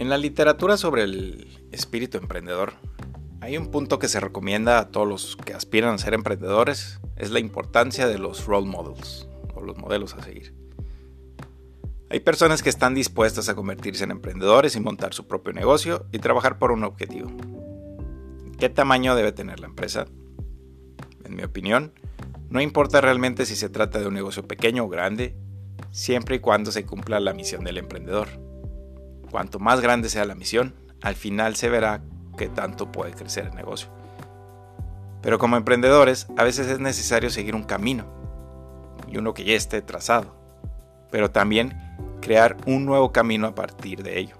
En la literatura sobre el espíritu emprendedor, hay un punto que se recomienda a todos los que aspiran a ser emprendedores, es la importancia de los role models o los modelos a seguir. Hay personas que están dispuestas a convertirse en emprendedores y montar su propio negocio y trabajar por un objetivo. ¿Qué tamaño debe tener la empresa? En mi opinión, no importa realmente si se trata de un negocio pequeño o grande, siempre y cuando se cumpla la misión del emprendedor. Cuanto más grande sea la misión, al final se verá qué tanto puede crecer el negocio. Pero como emprendedores, a veces es necesario seguir un camino, y uno que ya esté trazado, pero también crear un nuevo camino a partir de ello.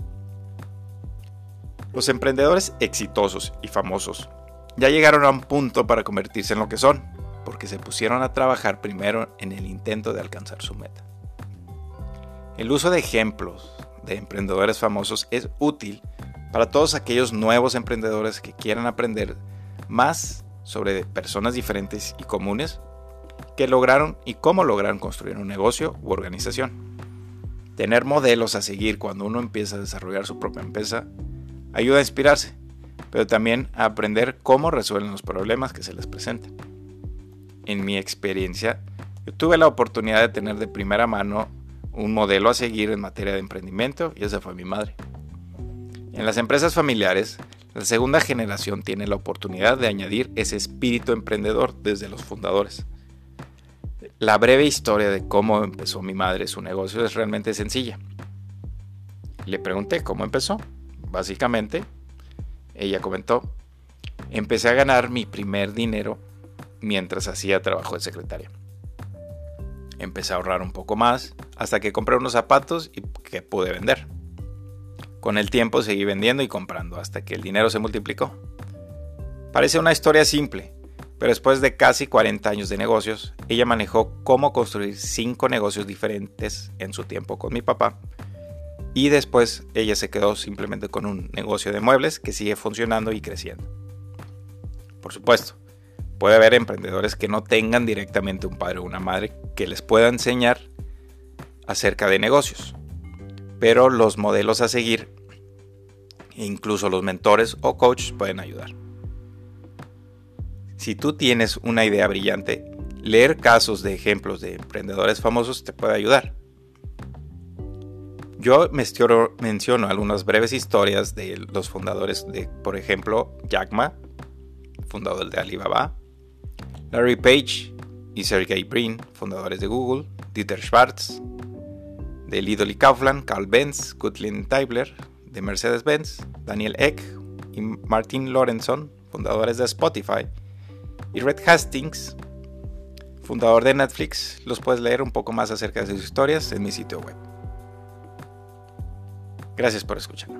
Los emprendedores exitosos y famosos ya llegaron a un punto para convertirse en lo que son, porque se pusieron a trabajar primero en el intento de alcanzar su meta. El uso de ejemplos de emprendedores famosos es útil para todos aquellos nuevos emprendedores que quieran aprender más sobre personas diferentes y comunes que lograron y cómo lograron construir un negocio u organización. Tener modelos a seguir cuando uno empieza a desarrollar su propia empresa ayuda a inspirarse, pero también a aprender cómo resuelven los problemas que se les presentan. En mi experiencia, tuve la oportunidad de tener de primera mano un modelo a seguir en materia de emprendimiento y esa fue mi madre. En las empresas familiares, la segunda generación tiene la oportunidad de añadir ese espíritu emprendedor desde los fundadores. La breve historia de cómo empezó mi madre su negocio es realmente sencilla. Le pregunté cómo empezó. Básicamente, ella comentó, empecé a ganar mi primer dinero mientras hacía trabajo de secretaria. Empecé a ahorrar un poco más hasta que compré unos zapatos y que pude vender. Con el tiempo seguí vendiendo y comprando hasta que el dinero se multiplicó. Parece una historia simple, pero después de casi 40 años de negocios, ella manejó cómo construir 5 negocios diferentes en su tiempo con mi papá. Y después ella se quedó simplemente con un negocio de muebles que sigue funcionando y creciendo. Por supuesto, puede haber emprendedores que no tengan directamente un padre o una madre que les pueda enseñar acerca de negocios. Pero los modelos a seguir, incluso los mentores o coaches pueden ayudar. Si tú tienes una idea brillante, leer casos de ejemplos de emprendedores famosos te puede ayudar. Yo menciono algunas breves historias de los fundadores de, por ejemplo, Jack Ma, fundador de Alibaba, Larry Page y Sergey Brin, fundadores de Google, Dieter Schwartz, de Lidl Kaufland, Carl Benz, Gutlin Tybler, de Mercedes-Benz, Daniel Eck y Martin Lorenson, fundadores de Spotify, y Red Hastings, fundador de Netflix. Los puedes leer un poco más acerca de sus historias en mi sitio web. Gracias por escuchar.